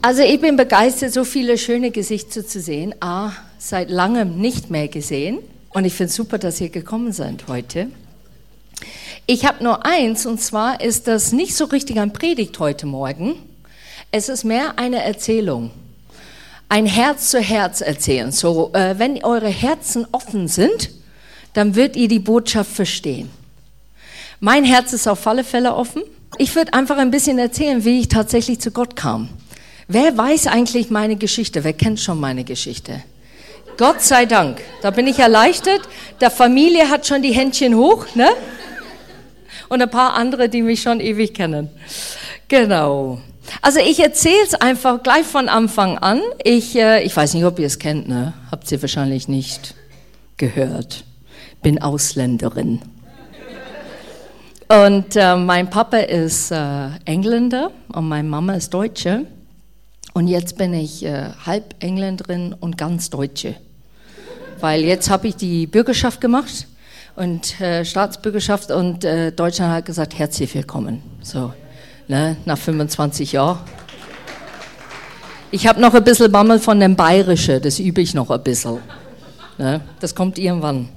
Also ich bin begeistert, so viele schöne Gesichter zu sehen. A, seit langem nicht mehr gesehen. Und ich finde es super, dass ihr gekommen seid heute. Ich habe nur eins, und zwar ist das nicht so richtig ein Predigt heute Morgen. Es ist mehr eine Erzählung. Ein Herz zu Herz erzählen. So, äh, wenn eure Herzen offen sind, dann wird ihr die Botschaft verstehen. Mein Herz ist auf alle Fälle offen. Ich würde einfach ein bisschen erzählen, wie ich tatsächlich zu Gott kam. Wer weiß eigentlich meine Geschichte? Wer kennt schon meine Geschichte? Gott sei Dank. Da bin ich erleichtert. Der Familie hat schon die Händchen hoch, ne? Und ein paar andere, die mich schon ewig kennen. Genau. Also ich erzähle es einfach gleich von Anfang an. Ich, äh, ich weiß nicht, ob ihr es kennt, ne? Habt ihr wahrscheinlich nicht gehört. Bin Ausländerin. Und äh, mein Papa ist äh, Engländer und meine Mama ist Deutsche. Und jetzt bin ich äh, halb Engländerin und ganz Deutsche. Weil jetzt habe ich die Bürgerschaft gemacht und äh, Staatsbürgerschaft und äh, Deutschland hat gesagt, herzlich willkommen. So, ne, nach 25 Jahren. Ich habe noch ein bisschen Bammel von dem Bayerischen, das übe ich noch ein bisschen. Ne, das kommt irgendwann.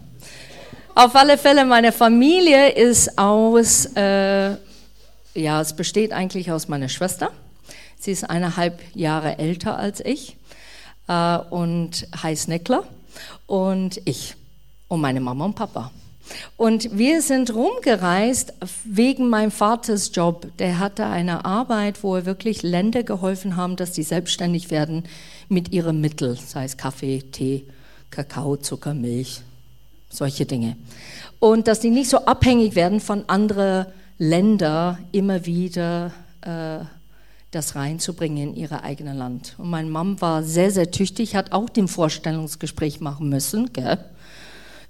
Auf alle Fälle, meine Familie ist aus, äh, ja, es besteht eigentlich aus meiner Schwester Sie ist eineinhalb Jahre älter als ich äh, und heißt Neckler und ich und meine Mama und Papa. Und wir sind rumgereist wegen meinem Vaters Job. Der hatte eine Arbeit, wo er wirklich Länder geholfen haben, dass sie selbstständig werden mit ihren Mitteln, sei es Kaffee, Tee, Kakao, Zucker, Milch, solche Dinge. Und dass sie nicht so abhängig werden von anderen Ländern immer wieder äh, das reinzubringen in ihre eigene Land. Und mein Mann war sehr, sehr tüchtig, hat auch den Vorstellungsgespräch machen müssen. Gell?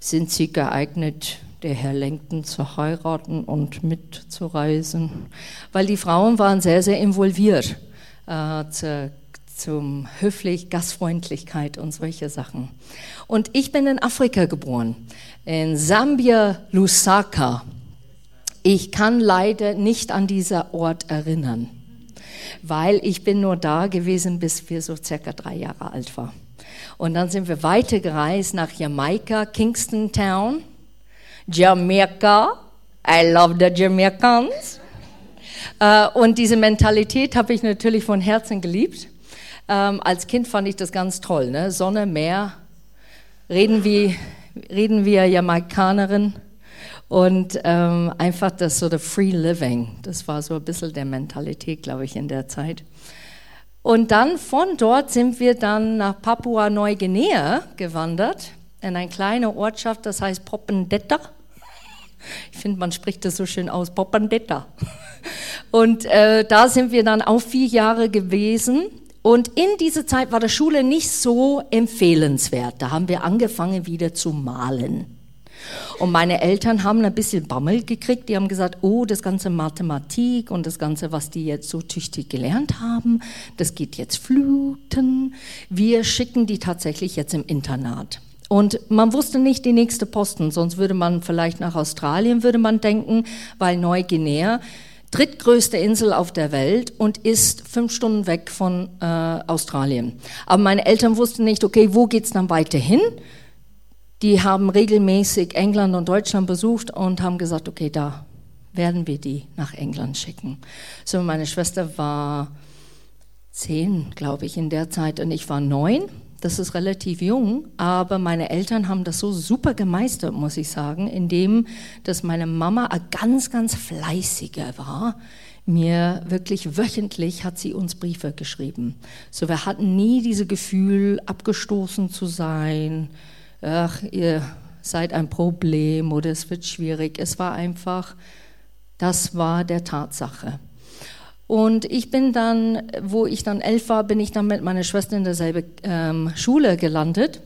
Sind Sie geeignet, der Herr Lenken zu heiraten und mitzureisen? Weil die Frauen waren sehr, sehr involviert äh, zu, zum Höflich, Gastfreundlichkeit und solche Sachen. Und ich bin in Afrika geboren, in Sambia, Lusaka. Ich kann leider nicht an dieser Ort erinnern weil ich bin nur da gewesen, bis wir so circa drei Jahre alt waren. Und dann sind wir weitergereist nach Jamaika, Kingston Town, Jamaica. I love the Jamaicans. Äh, und diese Mentalität habe ich natürlich von Herzen geliebt. Ähm, als Kind fand ich das ganz toll. Ne? Sonne, Meer, reden wie, reden wir Jamaikanerin. Und ähm, einfach das so the Free Living, das war so ein bisschen der Mentalität, glaube ich, in der Zeit. Und dann von dort sind wir dann nach Papua-Neuguinea gewandert, in eine kleine Ortschaft, das heißt Popendetta. Ich finde, man spricht das so schön aus, Popendetta. Und äh, da sind wir dann auch vier Jahre gewesen. Und in dieser Zeit war die Schule nicht so empfehlenswert. Da haben wir angefangen wieder zu malen. Und meine Eltern haben ein bisschen Bammel gekriegt. Die haben gesagt, oh, das ganze Mathematik und das ganze, was die jetzt so tüchtig gelernt haben, das geht jetzt fluten. Wir schicken die tatsächlich jetzt im Internat. Und man wusste nicht die nächste Posten, sonst würde man vielleicht nach Australien, würde man denken, weil Neuguinea drittgrößte Insel auf der Welt und ist fünf Stunden weg von äh, Australien. Aber meine Eltern wussten nicht, okay, wo geht's dann weiter hin? Die haben regelmäßig England und Deutschland besucht und haben gesagt, okay, da werden wir die nach England schicken. So, meine Schwester war zehn, glaube ich, in der Zeit und ich war neun. Das ist relativ jung, aber meine Eltern haben das so super gemeistert, muss ich sagen, indem, dass meine Mama ganz, ganz fleißiger war. Mir wirklich wöchentlich hat sie uns Briefe geschrieben. So, wir hatten nie diese Gefühl, abgestoßen zu sein, ach, ihr seid ein Problem oder es wird schwierig. Es war einfach, das war der Tatsache. Und ich bin dann, wo ich dann elf war, bin ich dann mit meiner Schwester in derselben ähm, Schule gelandet.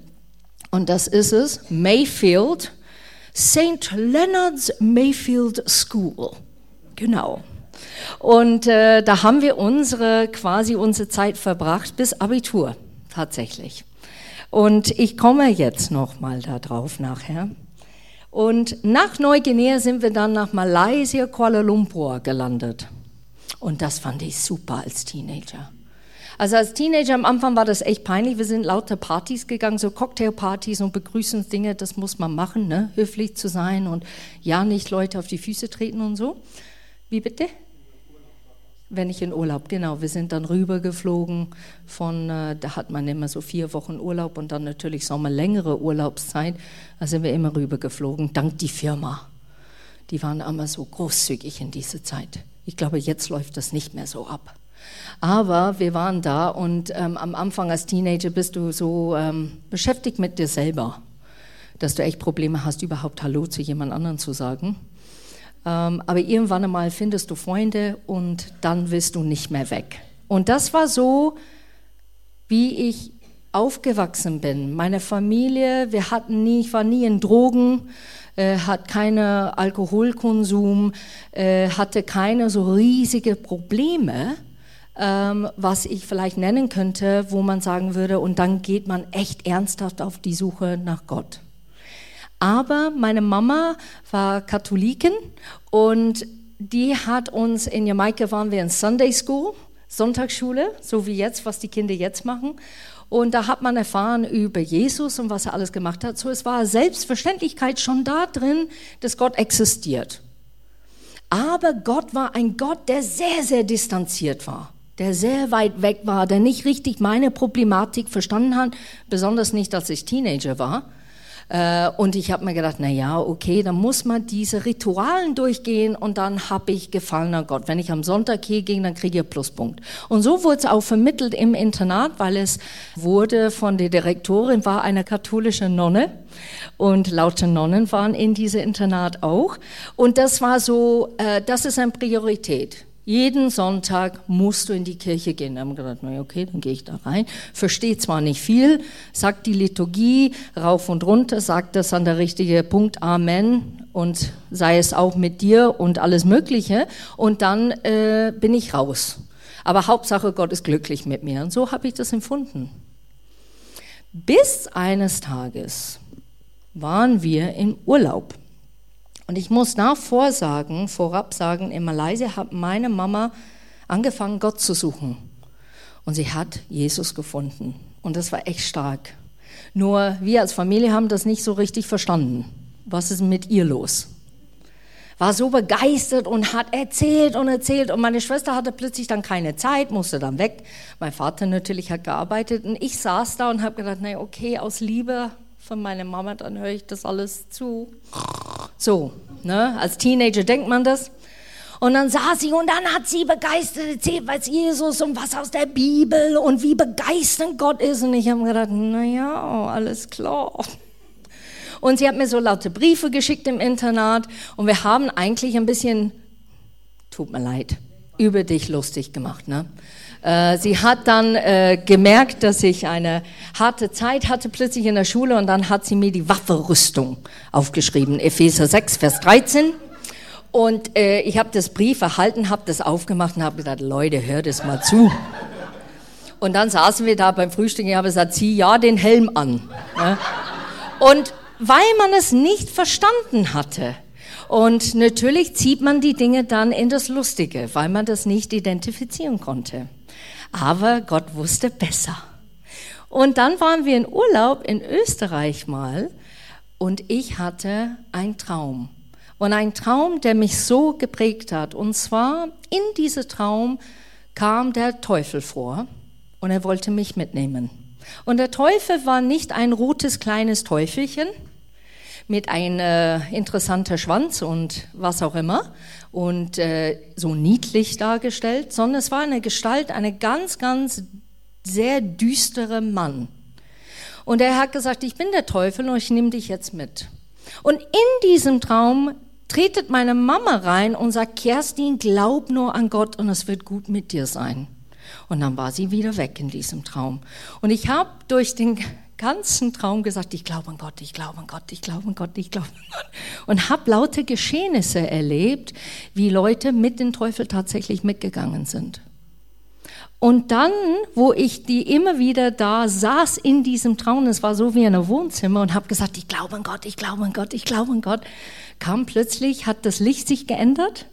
Und das ist es, Mayfield, St. Leonard's Mayfield School. Genau. Und äh, da haben wir unsere, quasi unsere Zeit verbracht bis Abitur, tatsächlich. Und ich komme jetzt nochmal darauf nachher. Und nach Neuguinea sind wir dann nach Malaysia, Kuala Lumpur gelandet. Und das fand ich super als Teenager. Also als Teenager am Anfang war das echt peinlich. Wir sind lauter Partys gegangen, so Cocktailpartys und Begrüßungsdinge. Das muss man machen, ne? höflich zu sein und ja nicht Leute auf die Füße treten und so. Wie bitte? Wenn ich in Urlaub, genau. Wir sind dann rübergeflogen von, äh, da hat man immer so vier Wochen Urlaub und dann natürlich Sommer längere Urlaubszeit. Da sind wir immer rübergeflogen, dank die Firma. Die waren immer so großzügig in dieser Zeit. Ich glaube, jetzt läuft das nicht mehr so ab. Aber wir waren da und ähm, am Anfang als Teenager bist du so ähm, beschäftigt mit dir selber, dass du echt Probleme hast, überhaupt Hallo zu jemand anderen zu sagen. Ähm, aber irgendwann einmal findest du Freunde und dann willst du nicht mehr weg. Und das war so, wie ich aufgewachsen bin. Meine Familie, wir hatten nie, ich war nie in Drogen, äh, hat keine Alkoholkonsum, äh, hatte keine so riesige Probleme, ähm, was ich vielleicht nennen könnte, wo man sagen würde, und dann geht man echt ernsthaft auf die Suche nach Gott. Aber meine Mama war Katholikin und die hat uns, in Jamaika waren wir in Sunday School, Sonntagsschule, so wie jetzt, was die Kinder jetzt machen. Und da hat man erfahren über Jesus und was er alles gemacht hat. So, es war Selbstverständlichkeit schon da drin, dass Gott existiert. Aber Gott war ein Gott, der sehr, sehr distanziert war, der sehr weit weg war, der nicht richtig meine Problematik verstanden hat, besonders nicht, als ich Teenager war. Äh, und ich habe mir gedacht, na ja, okay, dann muss man diese Ritualen durchgehen und dann habe ich Gefallen an Gott. Wenn ich am Sonntag hier ging, dann kriege ich einen Pluspunkt. Und so wurde es auch vermittelt im Internat, weil es wurde von der Direktorin, war eine katholische Nonne und laute Nonnen waren in diesem Internat auch. Und das war so, äh, das ist eine Priorität. Jeden Sonntag musst du in die Kirche gehen. Da haben wir gedacht, na okay, dann gehe ich da rein. Verstehe zwar nicht viel, sagt die Liturgie rauf und runter, sagt das an der richtigen Punkt Amen und sei es auch mit dir und alles Mögliche. Und dann äh, bin ich raus. Aber Hauptsache, Gott ist glücklich mit mir. Und so habe ich das empfunden. Bis eines Tages waren wir im Urlaub. Und ich muss nach vorsagen, vorab sagen, in Malaysia hat meine Mama angefangen, Gott zu suchen. Und sie hat Jesus gefunden. Und das war echt stark. Nur wir als Familie haben das nicht so richtig verstanden. Was ist mit ihr los? War so begeistert und hat erzählt und erzählt. Und meine Schwester hatte plötzlich dann keine Zeit, musste dann weg. Mein Vater natürlich hat gearbeitet. Und ich saß da und habe gedacht, na okay, aus Liebe von meiner Mama, dann höre ich das alles zu. So, ne? als Teenager denkt man das. Und dann saß sie und dann hat sie begeistert erzählt, was Jesus und was aus der Bibel und wie begeisternd Gott ist. Und ich habe gedacht, naja, alles klar. Und sie hat mir so laute Briefe geschickt im Internat und wir haben eigentlich ein bisschen, tut mir leid, über dich lustig gemacht. Ne? Äh, sie hat dann äh, gemerkt, dass ich eine harte Zeit hatte plötzlich in der Schule und dann hat sie mir die Waffenrüstung aufgeschrieben, Epheser 6, Vers 13. Und äh, ich habe das Brief erhalten, habe das aufgemacht und habe gesagt, Leute, hört es mal zu. Und dann saßen wir da beim Frühstück und ich habe gesagt, zieh ja den Helm an. Ja? Und weil man es nicht verstanden hatte, und natürlich zieht man die Dinge dann in das Lustige, weil man das nicht identifizieren konnte. Aber Gott wusste besser. Und dann waren wir in Urlaub in Österreich mal und ich hatte einen Traum. Und ein Traum, der mich so geprägt hat. Und zwar in diesem Traum kam der Teufel vor und er wollte mich mitnehmen. Und der Teufel war nicht ein rotes kleines Teufelchen mit einem äh, interessanten Schwanz und was auch immer, und äh, so niedlich dargestellt, sondern es war eine Gestalt, eine ganz, ganz sehr düstere Mann. Und er hat gesagt, ich bin der Teufel und ich nehme dich jetzt mit. Und in diesem Traum tretet meine Mama rein und sagt, Kerstin, glaub nur an Gott und es wird gut mit dir sein. Und dann war sie wieder weg in diesem Traum. Und ich habe durch den ganzen Traum gesagt, ich glaube an Gott, ich glaube an Gott, ich glaube an Gott, ich glaube an Gott. Und habe laute Geschehnisse erlebt, wie Leute mit dem Teufel tatsächlich mitgegangen sind. Und dann, wo ich die immer wieder da saß in diesem Traum, es war so wie in einem Wohnzimmer und habe gesagt, ich glaube an Gott, ich glaube an Gott, ich glaube an Gott, kam plötzlich, hat das Licht sich geändert,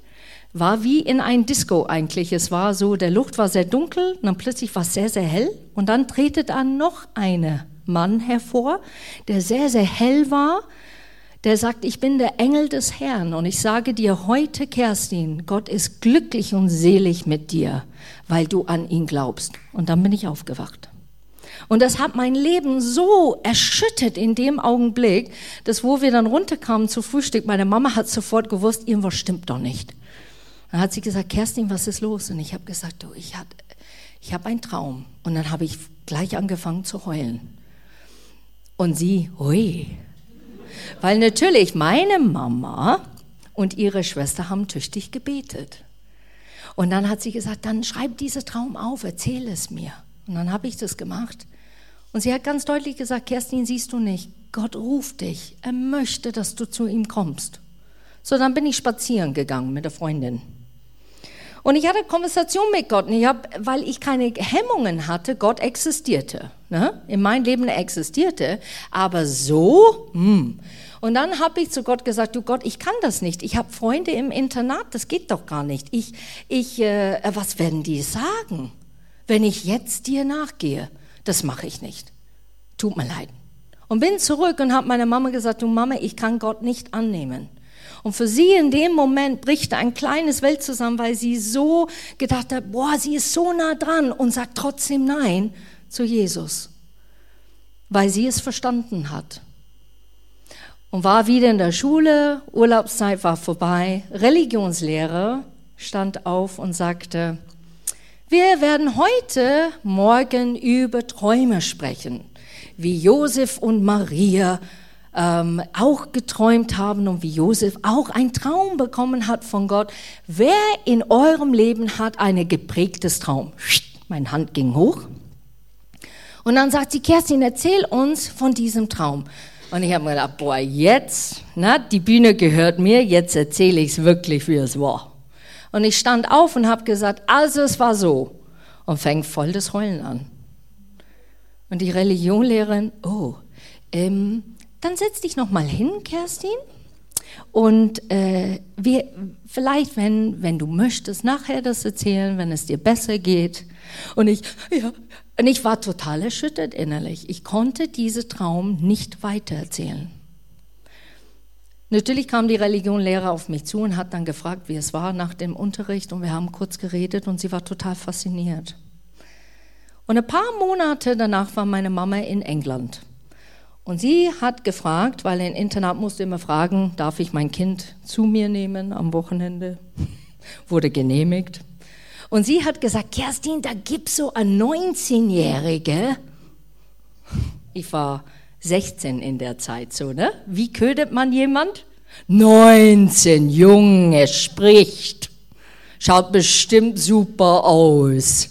war wie in ein Disco eigentlich. Es war so, der Luft war sehr dunkel, dann plötzlich war es sehr, sehr hell und dann tretet dann noch eine Mann hervor, der sehr, sehr hell war, der sagt, ich bin der Engel des Herrn und ich sage dir heute, Kerstin, Gott ist glücklich und selig mit dir, weil du an ihn glaubst. Und dann bin ich aufgewacht. Und das hat mein Leben so erschüttert in dem Augenblick, dass wo wir dann runterkamen zu Frühstück, meine Mama hat sofort gewusst, irgendwas stimmt doch nicht. Dann hat sie gesagt, Kerstin, was ist los? Und ich habe gesagt, du, ich habe ich hab einen Traum. Und dann habe ich gleich angefangen zu heulen. Und sie, hui. Weil natürlich meine Mama und ihre Schwester haben tüchtig gebetet. Und dann hat sie gesagt, dann schreib diesen Traum auf, erzähl es mir. Und dann habe ich das gemacht. Und sie hat ganz deutlich gesagt, Kerstin, siehst du nicht, Gott ruft dich. Er möchte, dass du zu ihm kommst. So, dann bin ich spazieren gegangen mit der Freundin. Und ich hatte Konversation mit Gott, und ich hab, weil ich keine Hemmungen hatte, Gott existierte. Ne? In meinem Leben existierte, aber so, hm. Und dann habe ich zu Gott gesagt, du Gott, ich kann das nicht. Ich habe Freunde im Internat, das geht doch gar nicht. Ich, ich, äh, was werden die sagen, wenn ich jetzt dir nachgehe? Das mache ich nicht. Tut mir leid. Und bin zurück und habe meiner Mama gesagt, du Mama, ich kann Gott nicht annehmen. Und für sie in dem Moment bricht ein kleines Welt zusammen, weil sie so gedacht hat, boah, sie ist so nah dran und sagt trotzdem Nein zu Jesus, weil sie es verstanden hat. Und war wieder in der Schule, Urlaubszeit war vorbei, Religionslehrer stand auf und sagte, wir werden heute Morgen über Träume sprechen, wie Josef und Maria ähm, auch geträumt haben und wie Josef auch einen Traum bekommen hat von Gott. Wer in eurem Leben hat ein geprägtes Traum? Meine Hand ging hoch. Und dann sagt sie, Kerstin, erzähl uns von diesem Traum. Und ich habe mir gedacht, boah, jetzt, na, die Bühne gehört mir, jetzt erzähle ich es wirklich, wie es war. Und ich stand auf und habe gesagt, also es war so. Und fängt voll das Heulen an. Und die Religionlehrerin, oh, ähm, dann setz dich noch mal hin, Kerstin. Und äh, wir, vielleicht, wenn, wenn du möchtest, nachher das erzählen, wenn es dir besser geht. Und ich, ja, und ich war total erschüttert innerlich. Ich konnte diesen Traum nicht weitererzählen. Natürlich kam die Religionlehrer auf mich zu und hat dann gefragt, wie es war nach dem Unterricht und wir haben kurz geredet und sie war total fasziniert. Und ein paar Monate danach war meine Mama in England. Und sie hat gefragt, weil ein Internat musste immer fragen, darf ich mein Kind zu mir nehmen am Wochenende? Wurde genehmigt. Und sie hat gesagt, Kerstin, da gibt's so eine 19-Jährige. Ich war 16 in der Zeit so, ne? Wie ködet man jemand? 19, Junge, spricht. Schaut bestimmt super aus.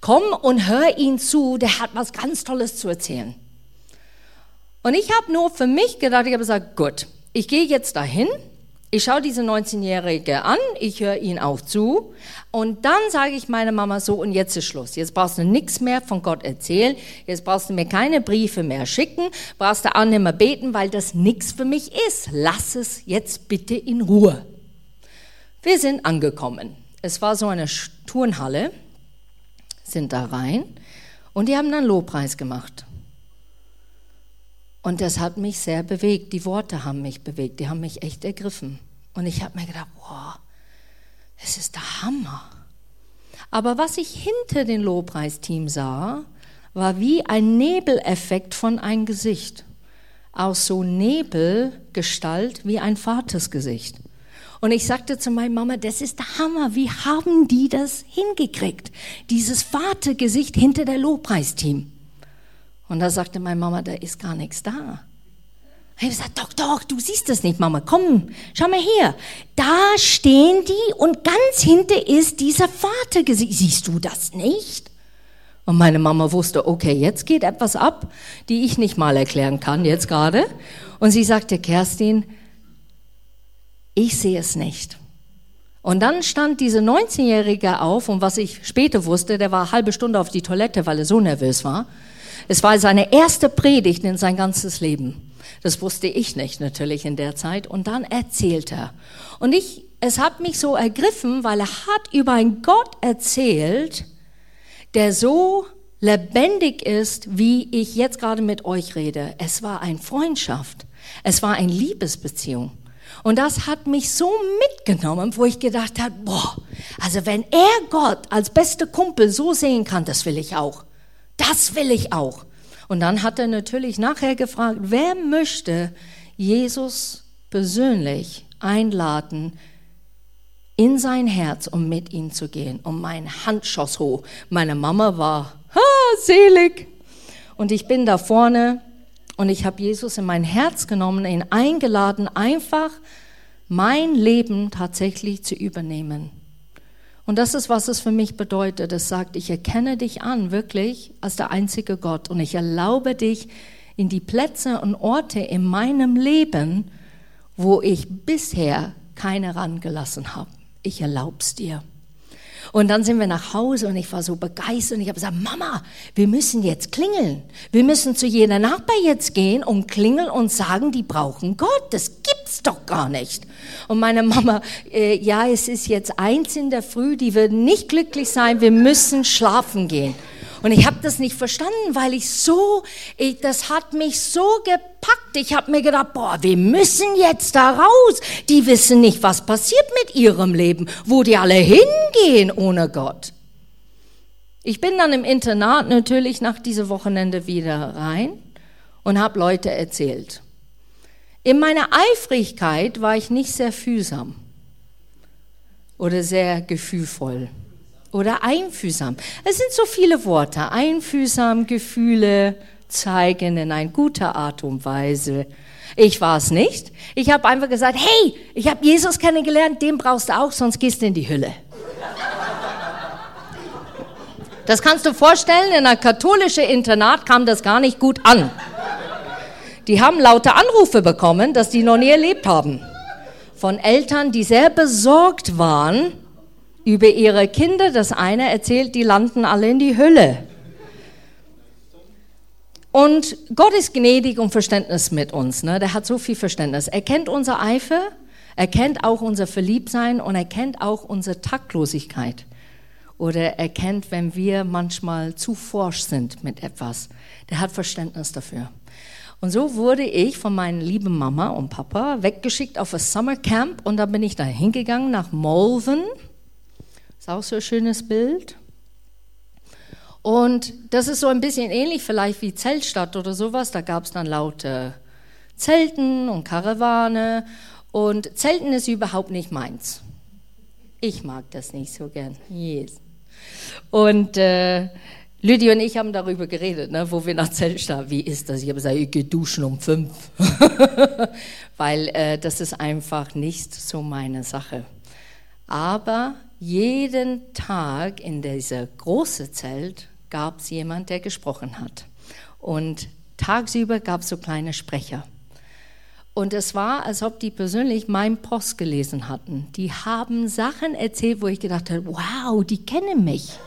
Komm und hör ihn zu, der hat was ganz Tolles zu erzählen. Und ich habe nur für mich gedacht, ich habe gesagt, gut, ich gehe jetzt dahin ich schaue diese 19-Jährige an, ich höre ihn auch zu und dann sage ich meiner Mama so, und jetzt ist Schluss. Jetzt brauchst du nichts mehr von Gott erzählen, jetzt brauchst du mir keine Briefe mehr schicken, brauchst du auch nicht mehr beten, weil das nichts für mich ist. Lass es jetzt bitte in Ruhe. Wir sind angekommen. Es war so eine Turnhalle, sind da rein und die haben dann Lobpreis gemacht. Und das hat mich sehr bewegt. Die Worte haben mich bewegt, die haben mich echt ergriffen. Und ich habe mir gedacht, wow, es ist der Hammer. Aber was ich hinter dem Lobpreisteam sah, war wie ein Nebeleffekt von ein Gesicht. Aus so Nebelgestalt wie ein Vatersgesicht. Und ich sagte zu meiner Mama, das ist der Hammer. Wie haben die das hingekriegt? Dieses Vatergesicht hinter der Lobpreisteam. Und da sagte meine Mama, da ist gar nichts da. Ich habe gesagt, doch, doch, du siehst das nicht, Mama. Komm, schau mal her. Da stehen die und ganz hinter ist dieser Vater. Siehst du das nicht? Und meine Mama wusste, okay, jetzt geht etwas ab, die ich nicht mal erklären kann, jetzt gerade. Und sie sagte, Kerstin, ich sehe es nicht. Und dann stand diese 19-Jährige auf und was ich später wusste, der war halbe Stunde auf die Toilette, weil er so nervös war. Es war seine erste Predigt in sein ganzes Leben. Das wusste ich nicht natürlich in der Zeit. Und dann erzählt er. Und ich es hat mich so ergriffen, weil er hat über einen Gott erzählt, der so lebendig ist, wie ich jetzt gerade mit euch rede. Es war eine Freundschaft. Es war eine Liebesbeziehung. Und das hat mich so mitgenommen, wo ich gedacht habe, boah, also wenn er Gott als beste Kumpel so sehen kann, das will ich auch. Das will ich auch. Und dann hat er natürlich nachher gefragt, wer möchte Jesus persönlich einladen, in sein Herz, um mit ihm zu gehen. Und mein Hand schoss hoch. Meine Mama war ha, selig. Und ich bin da vorne und ich habe Jesus in mein Herz genommen, ihn eingeladen, einfach mein Leben tatsächlich zu übernehmen. Und das ist, was es für mich bedeutet. Es sagt, ich erkenne dich an, wirklich, als der einzige Gott. Und ich erlaube dich in die Plätze und Orte in meinem Leben, wo ich bisher keine rangelassen habe. Ich erlaub's dir. Und dann sind wir nach Hause und ich war so begeistert und ich habe gesagt, Mama, wir müssen jetzt klingeln. Wir müssen zu jeder Nachbar jetzt gehen und klingeln und sagen, die brauchen Gott. Das gibt's doch gar nicht. Und meine Mama, äh, ja, es ist jetzt eins in der Früh, die würden nicht glücklich sein, wir müssen schlafen gehen. Und ich habe das nicht verstanden, weil ich so, ich, das hat mich so gepackt. Ich habe mir gedacht, boah, wir müssen jetzt da raus. Die wissen nicht, was passiert mit ihrem Leben, wo die alle hingehen ohne Gott. Ich bin dann im Internat natürlich nach diesem Wochenende wieder rein und habe Leute erzählt. In meiner Eifrigkeit war ich nicht sehr fühlsam oder sehr gefühlvoll oder einfühlsam. Es sind so viele Worte. Einfühlsam, Gefühle zeigen in eine gute Art und Weise. Ich war es nicht. Ich habe einfach gesagt, hey, ich habe Jesus kennengelernt, den brauchst du auch, sonst gehst du in die Hülle. Das kannst du vorstellen, in einem katholischen Internat kam das gar nicht gut an. Die haben laute Anrufe bekommen, dass die noch nie erlebt haben. Von Eltern, die sehr besorgt waren, über ihre Kinder. Das eine erzählt, die landen alle in die Hölle. Und Gott ist gnädig und Verständnis mit uns. Ne? Der hat so viel Verständnis. Er kennt unser Eifer, er kennt auch unser Verliebtsein und er kennt auch unsere Taktlosigkeit. Oder er kennt, wenn wir manchmal zu forsch sind mit etwas. Der hat Verständnis dafür. Und so wurde ich von meinen lieben Mama und Papa weggeschickt auf ein Summercamp und da bin ich da hingegangen nach Malvern ist auch so ein schönes Bild. Und das ist so ein bisschen ähnlich vielleicht wie Zeltstadt oder sowas. Da gab es dann laute Zelten und Karawane. Und Zelten ist überhaupt nicht meins. Ich mag das nicht so gern. Yes. Und äh, Lydia und ich haben darüber geredet, ne, wo wir nach Zeltstadt, wie ist das? Ich habe gesagt, ich gehe duschen um fünf. Weil äh, das ist einfach nicht so meine Sache. Aber jeden Tag in dieser großen Zelt gab es jemand, der gesprochen hat. Und tagsüber gab es so kleine Sprecher. Und es war, als ob die persönlich meinen Post gelesen hatten. Die haben Sachen erzählt, wo ich gedacht habe, wow, die kennen mich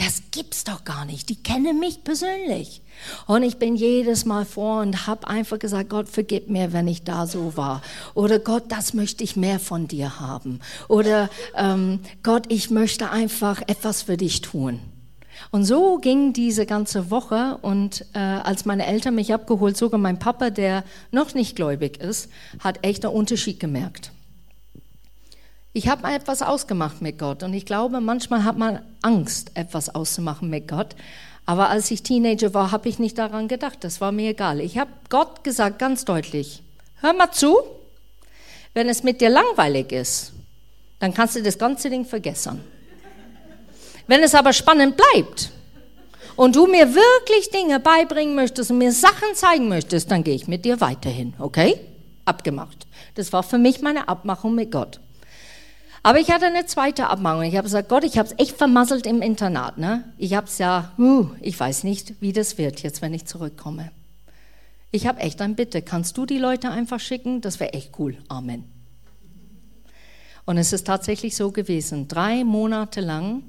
das gibt's doch gar nicht. Die kennen mich persönlich. Und ich bin jedes Mal vor und habe einfach gesagt, Gott, vergib mir, wenn ich da so war. Oder Gott, das möchte ich mehr von dir haben. Oder ähm, Gott, ich möchte einfach etwas für dich tun. Und so ging diese ganze Woche und äh, als meine Eltern mich abgeholt, sogar mein Papa, der noch nicht gläubig ist, hat echt einen Unterschied gemerkt. Ich habe mal etwas ausgemacht mit Gott und ich glaube, manchmal hat man Angst, etwas auszumachen mit Gott. Aber als ich Teenager war, habe ich nicht daran gedacht. Das war mir egal. Ich habe Gott gesagt ganz deutlich, hör mal zu, wenn es mit dir langweilig ist, dann kannst du das ganze Ding vergessen. Wenn es aber spannend bleibt und du mir wirklich Dinge beibringen möchtest und mir Sachen zeigen möchtest, dann gehe ich mit dir weiterhin, okay? Abgemacht. Das war für mich meine Abmachung mit Gott. Aber ich hatte eine zweite Abmachung. Ich habe gesagt, Gott, ich habe es echt vermasselt im Internat. Ne? Ich habe es ja, uh, ich weiß nicht, wie das wird jetzt, wenn ich zurückkomme. Ich habe echt ein Bitte. Kannst du die Leute einfach schicken? Das wäre echt cool. Amen. Und es ist tatsächlich so gewesen. Drei Monate lang,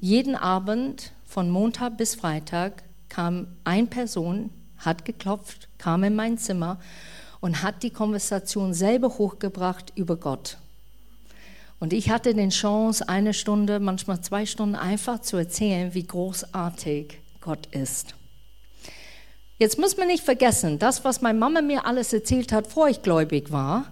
jeden Abend von Montag bis Freitag kam eine Person, hat geklopft, kam in mein Zimmer und hat die Konversation selber hochgebracht über Gott Und ich hatte den Chance, eine Stunde, manchmal zwei Stunden einfach zu erzählen, wie großartig Gott ist. Jetzt muss man nicht vergessen, das, was meine Mama mir alles erzählt hat, bevor ich gläubig war,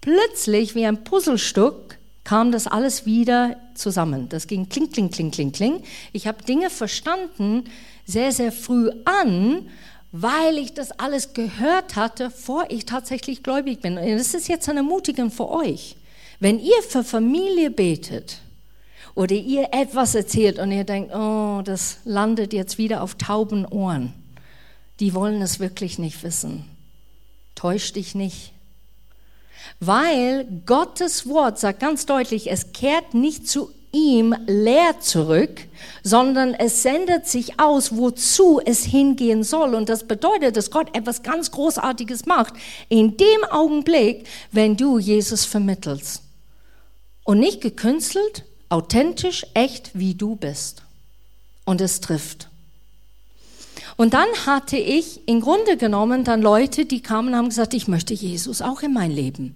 plötzlich wie ein Puzzlestück kam das alles wieder zusammen. Das ging kling, kling, kling, kling, kling. Ich habe Dinge verstanden sehr, sehr früh an, weil ich das alles gehört hatte, vor ich tatsächlich gläubig bin. Und das ist jetzt eine Ermutigung für euch. Wenn ihr für Familie betet oder ihr etwas erzählt und ihr denkt, oh, das landet jetzt wieder auf tauben Ohren, die wollen es wirklich nicht wissen. Täusch dich nicht. Weil Gottes Wort sagt ganz deutlich, es kehrt nicht zu ihm leer zurück, sondern es sendet sich aus, wozu es hingehen soll. Und das bedeutet, dass Gott etwas ganz Großartiges macht in dem Augenblick, wenn du Jesus vermittelst. Und nicht gekünstelt, authentisch, echt, wie du bist. Und es trifft. Und dann hatte ich im Grunde genommen dann Leute, die kamen und haben gesagt, ich möchte Jesus auch in mein Leben.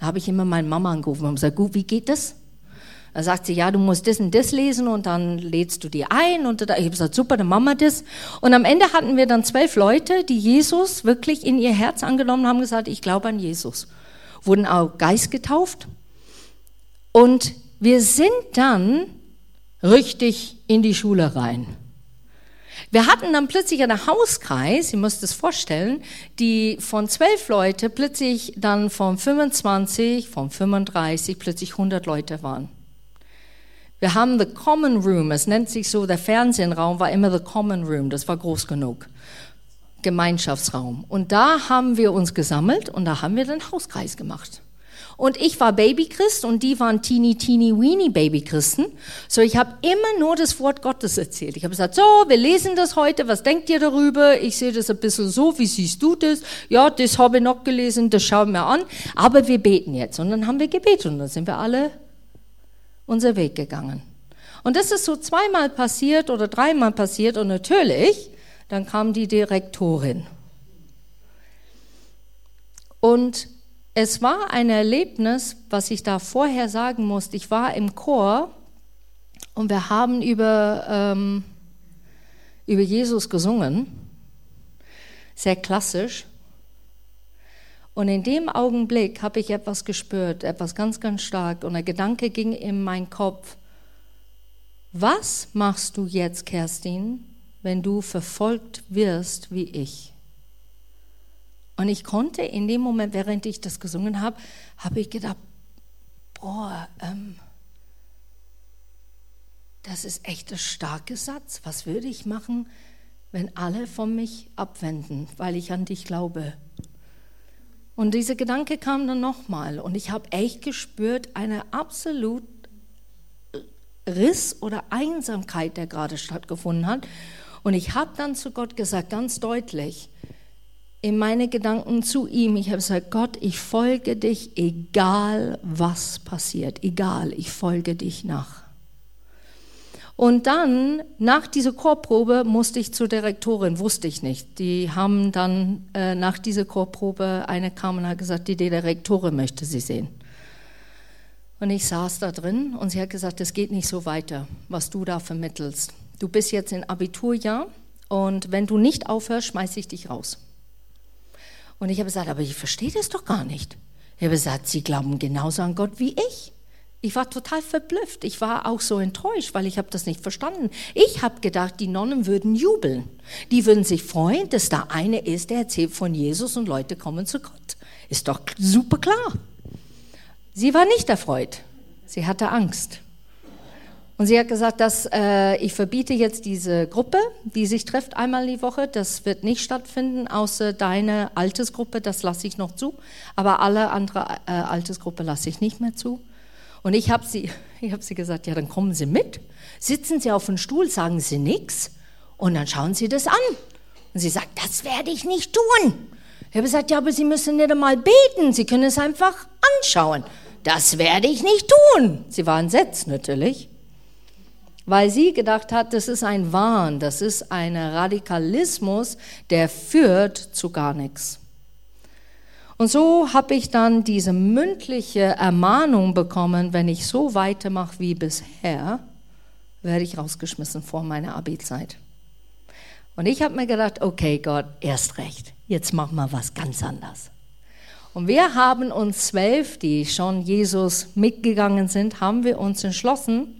Da habe ich immer meine Mama angerufen und gesagt, gut, wie geht das? Da sagt sie, ja, du musst das und das lesen und dann lädst du die ein. Und ich habe gesagt, super, dann machen wir das. Und am Ende hatten wir dann zwölf Leute, die Jesus wirklich in ihr Herz angenommen haben, gesagt, ich glaube an Jesus. Wurden auch Geist getauft. Und wir sind dann richtig in die Schule rein. Wir hatten dann plötzlich einen Hauskreis, ihr müsst es vorstellen, die von zwölf Leute plötzlich dann von 25, von 35 plötzlich 100 Leute waren. Wir haben the Common Room, es nennt sich so, der Fernsehenraum war immer the Common Room, das war groß genug. Gemeinschaftsraum. Und da haben wir uns gesammelt und da haben wir den Hauskreis gemacht. Und ich war Babychrist und die waren teeny, teeny, weeny Babychristen. So, ich habe immer nur das Wort Gottes erzählt. Ich habe gesagt, so, wir lesen das heute, was denkt ihr darüber? Ich sehe das ein bisschen so, wie siehst du das? Ja, das habe ich noch gelesen, das schauen wir an. Aber wir beten jetzt. Und dann haben wir gebetet und dann sind wir alle unser Weg gegangen. Und das ist so zweimal passiert oder dreimal passiert und natürlich, dann kam die Direktorin. Und es war ein Erlebnis, was ich da vorher sagen musste. Ich war im Chor und wir haben über, ähm, über Jesus gesungen, sehr klassisch. Und in dem Augenblick habe ich etwas gespürt, etwas ganz, ganz stark. Und der Gedanke ging in meinen Kopf, was machst du jetzt, Kerstin, wenn du verfolgt wirst wie ich? Und ich konnte in dem Moment, während ich das gesungen habe, habe ich gedacht, boah, ähm, das ist echt ein starker Satz. Was würde ich machen, wenn alle von mich abwenden, weil ich an dich glaube? Und dieser Gedanke kam dann nochmal und ich habe echt gespürt, eine absolut Riss oder Einsamkeit, der gerade stattgefunden hat. Und ich habe dann zu Gott gesagt, ganz deutlich, in meine Gedanken zu ihm, ich habe gesagt, Gott, ich folge dich, egal was passiert, egal, ich folge dich nach. Und dann, nach dieser Chorprobe, musste ich zur Direktorin, wusste ich nicht. Die haben dann äh, nach dieser Chorprobe, eine kam und hat gesagt, die Direktorin möchte sie sehen. Und ich saß da drin und sie hat gesagt, es geht nicht so weiter, was du da vermittelst. Du bist jetzt in Abiturjahr und wenn du nicht aufhörst, schmeiße ich dich raus. Und ich habe gesagt, aber ich verstehe das doch gar nicht. Ich habe gesagt, sie glauben genauso an Gott wie ich. Ich war total verblüfft. Ich war auch so enttäuscht, weil ich habe das nicht verstanden. Ich habe gedacht, die Nonnen würden jubeln. Die würden sich freuen, dass da eine ist, der erzählt von Jesus und Leute kommen zu Gott. Ist doch super klar. Sie war nicht erfreut. Sie hatte Angst. Und sie hat gesagt, dass äh, ich verbiete jetzt diese Gruppe, die sich trifft einmal die Woche. Das wird nicht stattfinden, außer deine Altersgruppe, das lasse ich noch zu. Aber alle andere äh, Altersgruppe lasse ich nicht mehr zu. Und ich habe sie, hab sie gesagt, ja, dann kommen Sie mit. Sitzen Sie auf dem Stuhl, sagen Sie nichts und dann schauen Sie das an. Und sie sagt, das werde ich nicht tun. Ich habe gesagt, ja, aber Sie müssen nicht einmal beten, Sie können es einfach anschauen. Das werde ich nicht tun. Sie war entsetzt natürlich, weil sie gedacht hat, das ist ein Wahn, das ist ein Radikalismus, der führt zu gar nichts. Und so habe ich dann diese mündliche Ermahnung bekommen, wenn ich so weitermache wie bisher, werde ich rausgeschmissen vor meiner Abi-Zeit. Und ich habe mir gedacht, okay Gott, erst recht, jetzt machen wir was ganz anderes. Und wir haben uns zwölf, die schon Jesus mitgegangen sind, haben wir uns entschlossen,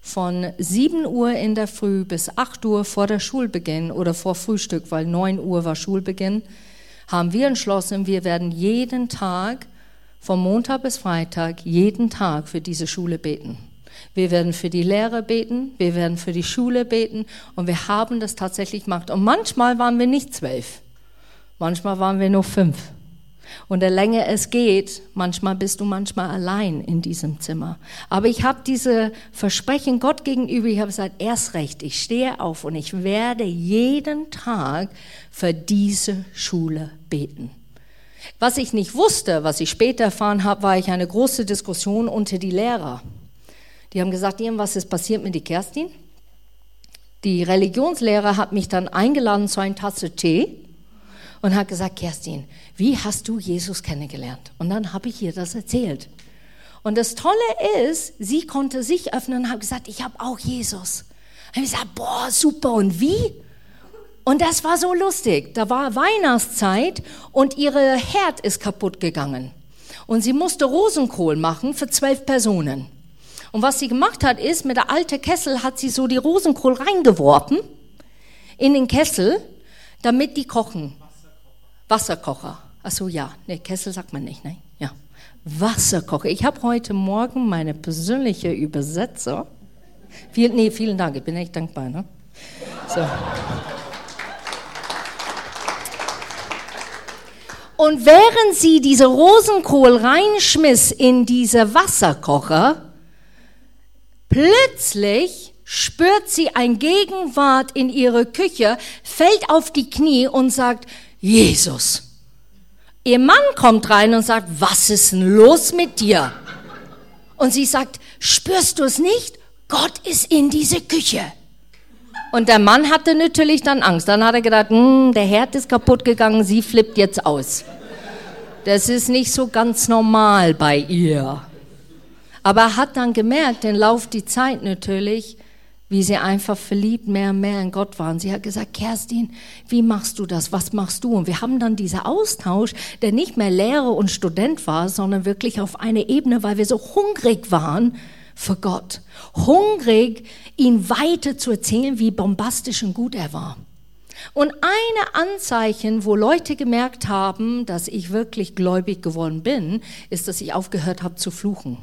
von 7 Uhr in der Früh bis 8 Uhr vor der Schulbeginn oder vor Frühstück, weil 9 Uhr war Schulbeginn, haben wir entschlossen, wir werden jeden Tag, vom Montag bis Freitag, jeden Tag für diese Schule beten. Wir werden für die Lehrer beten, wir werden für die Schule beten und wir haben das tatsächlich gemacht. Und manchmal waren wir nicht zwölf, manchmal waren wir nur fünf. Und der länger es geht, manchmal bist du manchmal allein in diesem Zimmer. Aber ich habe diese Versprechen Gott gegenüber, ich habe gesagt, erst recht, ich stehe auf und ich werde jeden Tag für diese Schule beten. Was ich nicht wusste, was ich später erfahren habe, war ich eine große Diskussion unter die Lehrer. Die haben gesagt, irgendwas ist passiert mit die Kerstin. Die Religionslehrer hat mich dann eingeladen zu einer Tasse Tee und hat gesagt, Kerstin, wie hast du Jesus kennengelernt? Und dann habe ich ihr das erzählt. Und das Tolle ist, sie konnte sich öffnen und hat gesagt, ich habe auch Jesus. Und ich gesagt, boah, super, und wie? Und das war so lustig. Da war Weihnachtszeit und ihre Herd ist kaputt gegangen. Und sie musste Rosenkohl machen für zwölf Personen. Und was sie gemacht hat, ist, mit der alten Kessel hat sie so die Rosenkohl reingeworfen in den Kessel, damit die kochen. Wasserkocher. Achso, ja. Ne, Kessel sagt man nicht, ne? Ja. Wasserkocher. Ich habe heute Morgen meine persönliche Übersetzer. Viel, nee, vielen Dank, ich bin echt dankbar, ne? So. Und während sie diese Rosenkohl reinschmiss in diese Wasserkocher, plötzlich spürt sie ein Gegenwart in ihre Küche, fällt auf die Knie und sagt, Jesus. Ihr Mann kommt rein und sagt, was ist denn los mit dir? Und sie sagt, spürst du es nicht? Gott ist in diese Küche. Und der Mann hatte natürlich dann Angst. Dann hat er gedacht, hm, der Herd ist kaputt gegangen, sie flippt jetzt aus. Das ist nicht so ganz normal bei ihr. Aber er hat dann gemerkt, den Lauf die Zeit natürlich, wie sie einfach verliebt mehr und mehr in Gott waren. Sie hat gesagt, Kerstin, wie machst du das? Was machst du? Und wir haben dann diesen Austausch, der nicht mehr Lehrer und Student war, sondern wirklich auf eine Ebene, weil wir so hungrig waren für Gott. Hungrig, ihn weiter zu erzählen, wie bombastisch und gut er war. Und eine Anzeichen, wo Leute gemerkt haben, dass ich wirklich gläubig geworden bin, ist, dass ich aufgehört habe zu fluchen.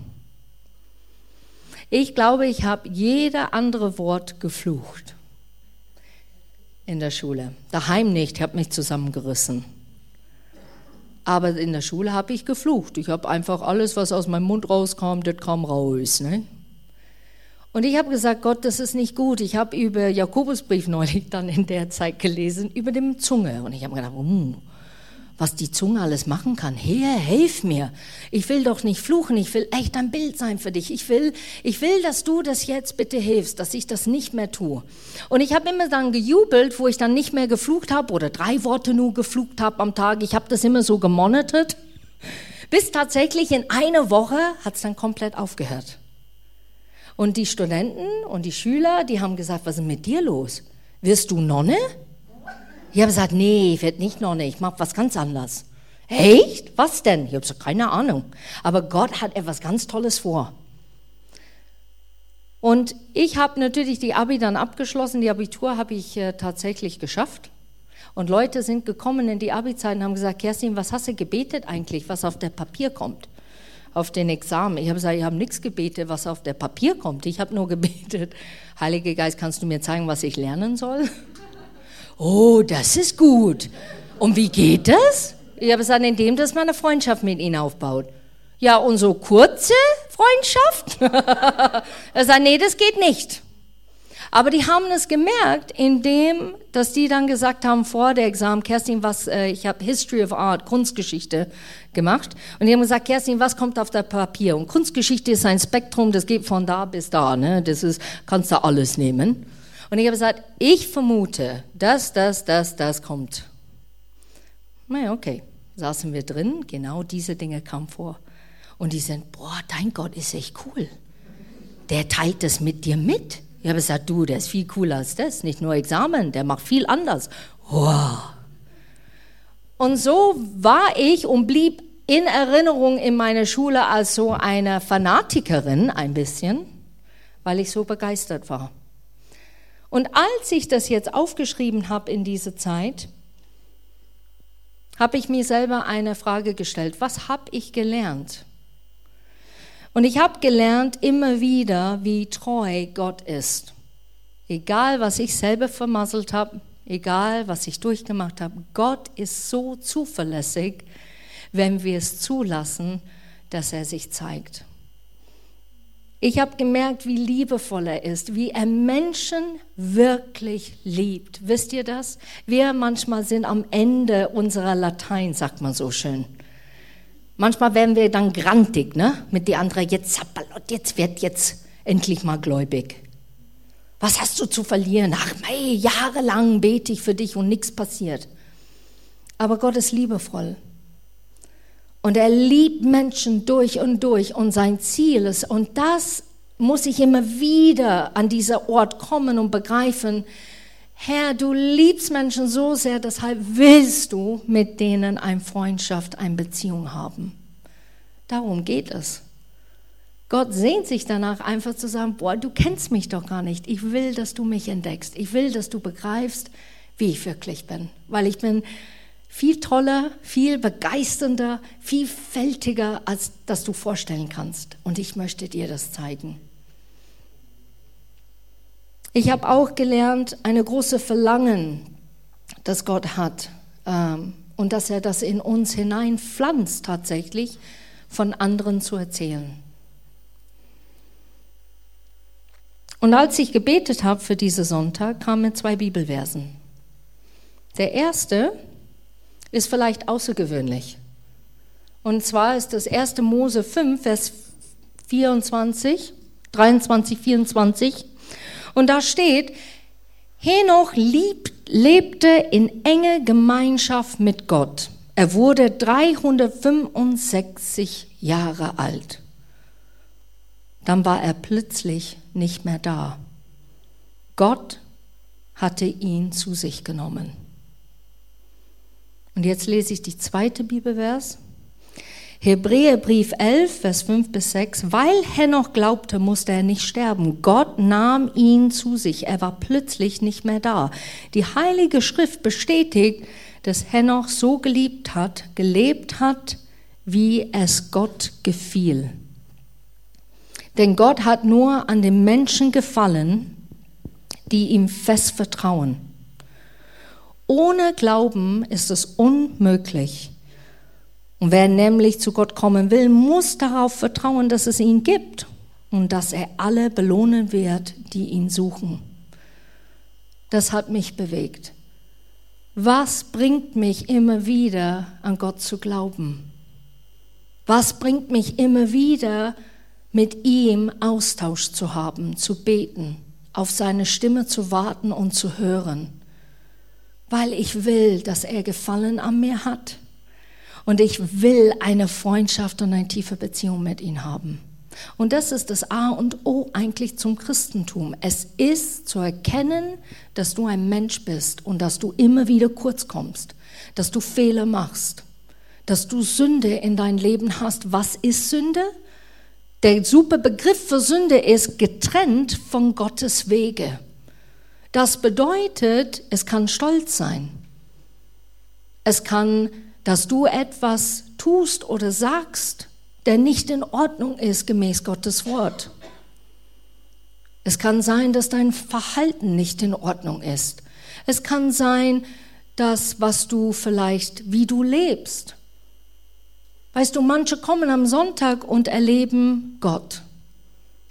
Ich glaube, ich habe jeder andere Wort geflucht in der Schule. Daheim nicht, ich habe mich zusammengerissen. Aber in der Schule habe ich geflucht. Ich habe einfach alles, was aus meinem Mund rauskam, das kam raus. Ne? Und ich habe gesagt, Gott, das ist nicht gut. Ich habe über Jakobusbrief neulich dann in der Zeit gelesen, über die Zunge. Und ich habe gedacht, hm, was die Zunge alles machen kann. Herr, hilf mir. Ich will doch nicht fluchen, ich will echt ein Bild sein für dich. Ich will, ich will, dass du das jetzt bitte hilfst, dass ich das nicht mehr tue. Und ich habe immer dann gejubelt, wo ich dann nicht mehr geflucht habe oder drei Worte nur geflucht habe am Tag. Ich habe das immer so gemonitort. Bis tatsächlich in einer Woche hat es dann komplett aufgehört. Und die Studenten und die Schüler, die haben gesagt, was ist mit dir los? Wirst du Nonne? Ich habe gesagt, nee, ich werde nicht Nonne, ich mache was ganz anderes. Echt? Was denn? Ich habe gesagt, keine Ahnung. Aber Gott hat etwas ganz Tolles vor. Und ich habe natürlich die Abi dann abgeschlossen. Die Abitur habe ich äh, tatsächlich geschafft. Und Leute sind gekommen in die Abi-Zeit und haben gesagt, Kerstin, was hast du gebetet eigentlich, was auf der Papier kommt? Auf den Examen. Ich habe gesagt, ich habe nichts gebetet, was auf der Papier kommt. Ich habe nur gebetet, Heiliger Geist, kannst du mir zeigen, was ich lernen soll? Oh, das ist gut. Und wie geht das? Ich habe gesagt, indem dass man eine Freundschaft mit ihnen aufbaut. Ja, und so kurze Freundschaft? er sagt, nee, das geht nicht. Aber die haben es gemerkt, indem, dass die dann gesagt haben vor der Examen, Kerstin, was, äh, ich habe History of Art, Kunstgeschichte gemacht. Und die haben gesagt, Kerstin, was kommt auf das Papier? Und Kunstgeschichte ist ein Spektrum, das geht von da bis da, ne? Das ist, kannst du alles nehmen. Und ich habe gesagt, ich vermute, dass das, das, das kommt. Na ja, okay. saßen wir drin, genau diese Dinge kamen vor. Und die sind, boah, dein Gott ist echt cool. Der teilt das mit dir mit. Ich habe gesagt, du, der ist viel cooler als das. Nicht nur Examen, der macht viel anders. Wow. Und so war ich und blieb in Erinnerung in meiner Schule als so eine Fanatikerin ein bisschen, weil ich so begeistert war. Und als ich das jetzt aufgeschrieben habe in diese Zeit, habe ich mir selber eine Frage gestellt. Was habe ich gelernt? Und ich habe gelernt immer wieder, wie treu Gott ist. Egal, was ich selber vermasselt habe, egal, was ich durchgemacht habe, Gott ist so zuverlässig, wenn wir es zulassen, dass er sich zeigt. Ich habe gemerkt, wie liebevoll er ist, wie er Menschen wirklich liebt. Wisst ihr das? Wir manchmal sind am Ende unserer Latein, sagt man so schön. Manchmal werden wir dann grantig, ne? Mit die anderen, jetzt, jetzt wird jetzt endlich mal gläubig. Was hast du zu verlieren? Ach, mei, jahrelang bete ich für dich und nichts passiert. Aber Gott ist liebevoll. Und er liebt Menschen durch und durch und sein Ziel ist, und das muss ich immer wieder an dieser Ort kommen und begreifen, Herr, du liebst Menschen so sehr, deshalb willst du mit denen eine Freundschaft, eine Beziehung haben. Darum geht es. Gott sehnt sich danach, einfach zu sagen, boah, du kennst mich doch gar nicht. Ich will, dass du mich entdeckst. Ich will, dass du begreifst, wie ich wirklich bin. Weil ich bin viel toller, viel begeisternder, vielfältiger, als das du vorstellen kannst. Und ich möchte dir das zeigen. Ich habe auch gelernt, eine große Verlangen, das Gott hat ähm, und dass er das in uns hineinpflanzt tatsächlich, von anderen zu erzählen. Und als ich gebetet habe für diesen Sonntag, kamen zwei Bibelversen. Der erste ist vielleicht außergewöhnlich. Und zwar ist das 1. Mose 5, Vers 24, 23, 24. Und da steht, Henoch lieb, lebte in enge Gemeinschaft mit Gott. Er wurde 365 Jahre alt. Dann war er plötzlich nicht mehr da. Gott hatte ihn zu sich genommen. Und jetzt lese ich die zweite Bibelvers. Hebräerbrief 11, Vers 5 bis 6. Weil Henoch glaubte, musste er nicht sterben. Gott nahm ihn zu sich. Er war plötzlich nicht mehr da. Die Heilige Schrift bestätigt, dass Henoch so geliebt hat, gelebt hat, wie es Gott gefiel. Denn Gott hat nur an den Menschen gefallen, die ihm fest vertrauen. Ohne Glauben ist es unmöglich. Und wer nämlich zu Gott kommen will, muss darauf vertrauen, dass es ihn gibt und dass er alle belohnen wird, die ihn suchen. Das hat mich bewegt. Was bringt mich immer wieder an Gott zu glauben? Was bringt mich immer wieder mit ihm Austausch zu haben, zu beten, auf seine Stimme zu warten und zu hören? Weil ich will, dass er Gefallen an mir hat. Und ich will eine Freundschaft und eine tiefe Beziehung mit ihm haben. Und das ist das A und O eigentlich zum Christentum. Es ist zu erkennen, dass du ein Mensch bist und dass du immer wieder kurz kommst, dass du Fehler machst, dass du Sünde in dein Leben hast. Was ist Sünde? Der super Begriff für Sünde ist getrennt von Gottes Wege. Das bedeutet, es kann Stolz sein. Es kann, dass du etwas tust oder sagst, der nicht in Ordnung ist gemäß Gottes Wort. Es kann sein, dass dein Verhalten nicht in Ordnung ist. Es kann sein, dass was du vielleicht, wie du lebst. Weißt du, manche kommen am Sonntag und erleben Gott.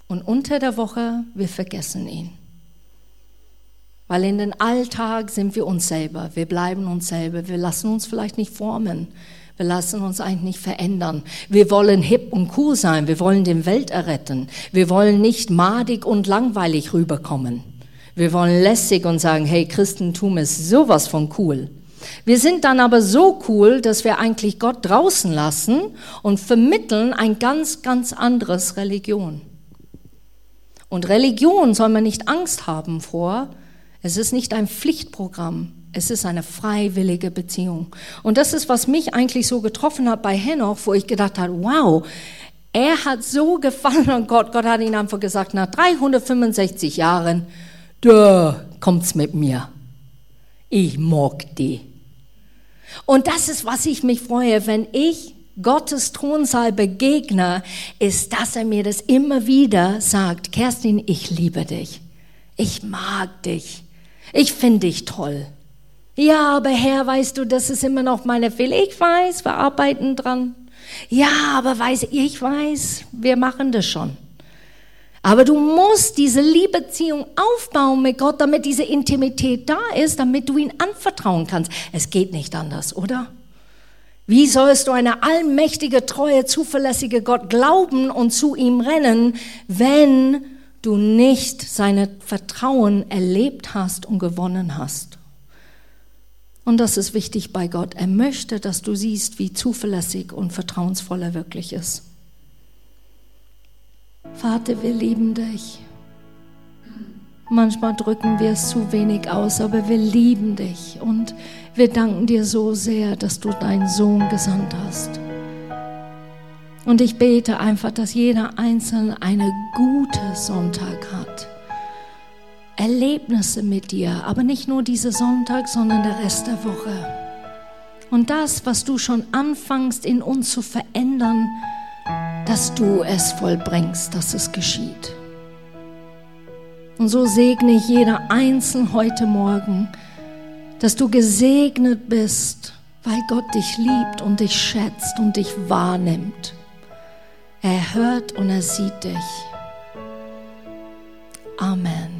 Und unter der Woche, wir vergessen ihn. Weil in den Alltag sind wir uns selber, wir bleiben uns selber, wir lassen uns vielleicht nicht formen, wir lassen uns eigentlich nicht verändern. Wir wollen hip und cool sein, wir wollen den Welt erretten, wir wollen nicht madig und langweilig rüberkommen. Wir wollen lässig und sagen, hey, Christentum ist sowas von cool. Wir sind dann aber so cool, dass wir eigentlich Gott draußen lassen und vermitteln ein ganz, ganz anderes Religion. Und Religion soll man nicht Angst haben vor. Es ist nicht ein Pflichtprogramm. Es ist eine freiwillige Beziehung. Und das ist, was mich eigentlich so getroffen hat bei Henoch, wo ich gedacht habe, wow, er hat so gefallen an Gott. Gott hat ihn einfach gesagt, nach 365 Jahren, da kommt's mit mir. Ich mag die. Und das ist, was ich mich freue, wenn ich Gottes Thronsaal begegne, ist, dass er mir das immer wieder sagt, Kerstin, ich liebe dich. Ich mag dich. Ich finde dich toll. Ja, aber Herr, weißt du, das ist immer noch meine Fehler. Ich weiß, wir arbeiten dran. Ja, aber weiß, ich weiß, wir machen das schon. Aber du musst diese Liebbeziehung aufbauen mit Gott, damit diese Intimität da ist, damit du ihn anvertrauen kannst. Es geht nicht anders, oder? Wie sollst du eine allmächtige, treue, zuverlässige Gott glauben und zu ihm rennen, wenn du nicht seine Vertrauen erlebt hast und gewonnen hast? Und das ist wichtig bei Gott. Er möchte, dass du siehst, wie zuverlässig und vertrauensvoll er wirklich ist. Vater, wir lieben dich. Manchmal drücken wir es zu wenig aus, aber wir lieben dich und wir danken dir so sehr, dass du deinen Sohn gesandt hast. Und ich bete einfach, dass jeder Einzelne eine gute Sonntag hat. Erlebnisse mit dir, aber nicht nur diese Sonntag, sondern der Rest der Woche. Und das, was du schon anfängst in uns zu verändern, dass du es vollbringst, dass es geschieht. Und so segne ich jeder Einzelne heute Morgen, dass du gesegnet bist, weil Gott dich liebt und dich schätzt und dich wahrnimmt. Er hört und er sieht dich. Amen.